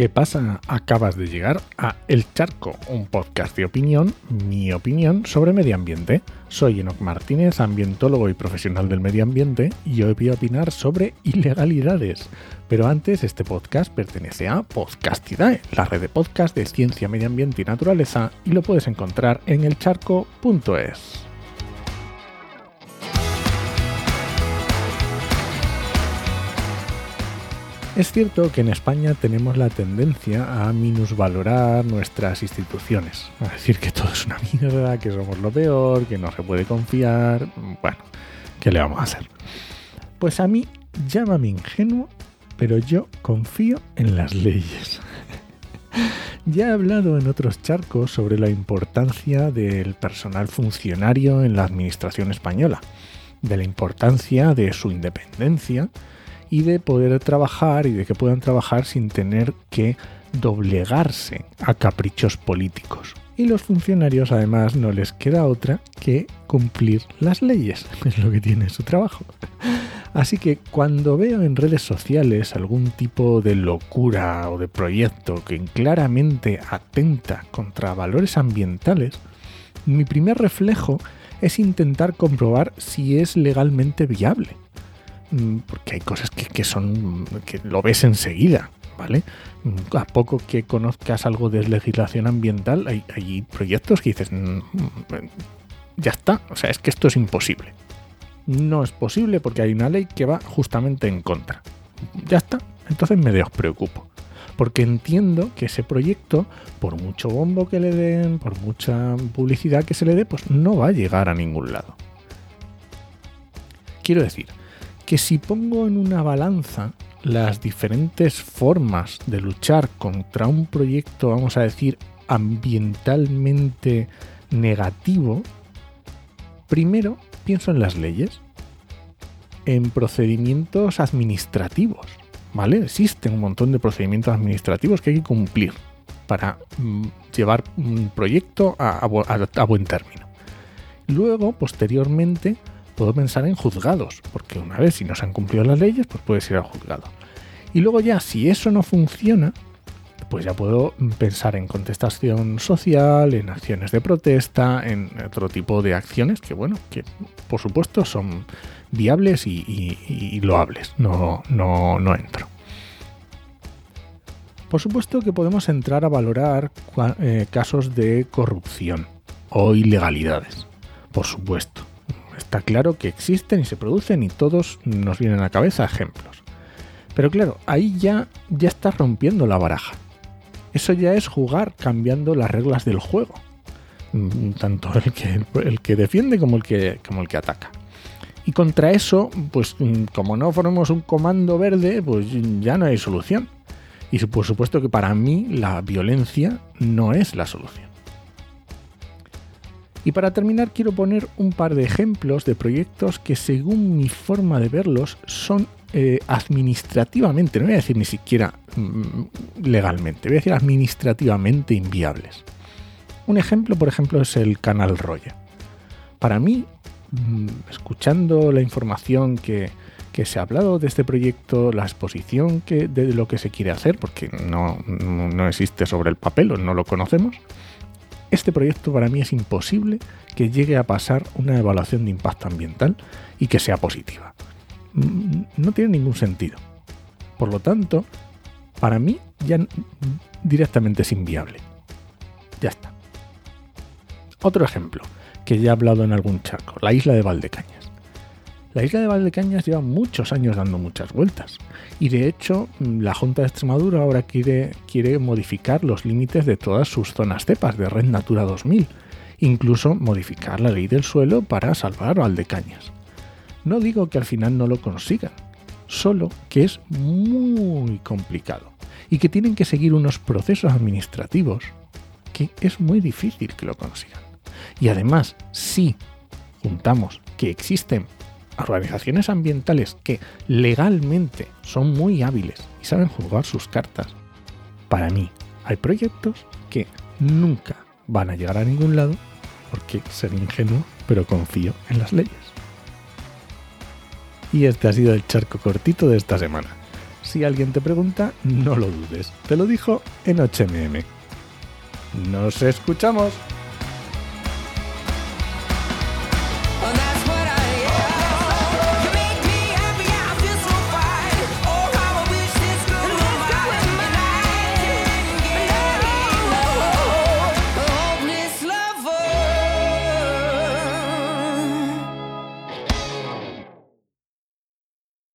¿Qué pasa? Acabas de llegar a El Charco, un podcast de opinión, mi opinión sobre medio ambiente. Soy Enoc Martínez, ambientólogo y profesional del medio ambiente, y hoy voy a opinar sobre ilegalidades. Pero antes, este podcast pertenece a Podcastidae, la red de podcast de ciencia, medio ambiente y naturaleza, y lo puedes encontrar en elcharco.es. Es cierto que en España tenemos la tendencia a minusvalorar nuestras instituciones, a decir que todo es una mierda, que somos lo peor, que no se puede confiar. Bueno, ¿qué le vamos a hacer? Pues a mí, llámame ingenuo, pero yo confío en las leyes. ya he hablado en otros charcos sobre la importancia del personal funcionario en la administración española, de la importancia de su independencia, y de poder trabajar y de que puedan trabajar sin tener que doblegarse a caprichos políticos. Y los funcionarios además no les queda otra que cumplir las leyes, es lo que tiene su trabajo. Así que cuando veo en redes sociales algún tipo de locura o de proyecto que claramente atenta contra valores ambientales, mi primer reflejo es intentar comprobar si es legalmente viable porque hay cosas que, son que lo ves enseguida, ¿vale? Mm, a poco que conozcas algo de legislación ambiental, hay, proyectos que dices, mm, ya está, o sea, es que esto es imposible. No es posible porque hay una ley que va justamente en contra. Ya está, entonces me despreocupo. Porque entiendo que ese proyecto, por mucho bombo que le den, por mucha publicidad que se le dé, pues no va a llegar a ningún lado. Quiero decir, que si pongo en una balanza las diferentes formas de luchar contra un proyecto, vamos a decir, ambientalmente negativo, primero pienso en las leyes, en procedimientos administrativos, ¿vale? Existen un montón de procedimientos administrativos que hay que cumplir para mm, llevar un proyecto a buen término. Luego, posteriormente, puedo pensar en juzgados, porque una vez si no se han cumplido las leyes, pues puedes ir al juzgado. Y luego ya, si eso no funciona, pues ya puedo pensar en contestación social, en acciones de protesta, en otro tipo de acciones que, bueno, que por supuesto son viables y, loables. No, no, no entro. Por supuesto que podemos entrar a valorar eh, casos de corrupción o ilegalidades. Por supuesto. Está claro que existen y se producen y todos nos vienen a la cabeza ejemplos. Pero claro, ahí ya, ya estás rompiendo la baraja. Eso ya es jugar cambiando las reglas del juego. Mm, tanto el que, el que defiende como el que, como el que ataca. Y contra eso, pues mm, como no formemos un comando verde, pues ya no hay solución. Y por supuesto que para mí la violencia no es la solución. Y para terminar quiero poner un par de ejemplos de proyectos que según mi forma de verlos son eh, administrativamente, no voy a decir ni siquiera mm, legalmente, voy a decir administrativamente inviables. Un ejemplo, por ejemplo, es el canal Roya. Para mí, mm, escuchando la información que, se ha hablado de este proyecto, la exposición que, de lo que se quiere hacer, porque no, no existe sobre el papel no lo conocemos, este proyecto para mí es imposible que llegue a pasar una evaluación de impacto ambiental y que sea positiva. No tiene ningún sentido. Por lo tanto, para mí ya directamente es inviable. Ya está. Otro ejemplo, que ya he hablado en algún charco, la isla de Valdecañas. La isla de Valdecañas lleva muchos años dando muchas vueltas y de hecho la Junta de Extremadura ahora quiere, quiere modificar los límites de todas sus zonas cepas de Red Natura 2000, incluso modificar la ley del suelo para salvar Valdecañas. No digo que al final no lo consigan, solo que es muy complicado y que tienen que seguir unos procesos administrativos que es muy difícil que lo consigan. Y además, si juntamos que existen organizaciones ambientales que legalmente son muy hábiles y saben jugar sus cartas, para mí hay proyectos que nunca van a llegar a ningún lado porque ser ingenuo, pero confío en las leyes. Y este ha sido el charco cortito de esta semana. Si alguien te pregunta, no lo dudes. Te lo dijo en HMM. Nos escuchamos.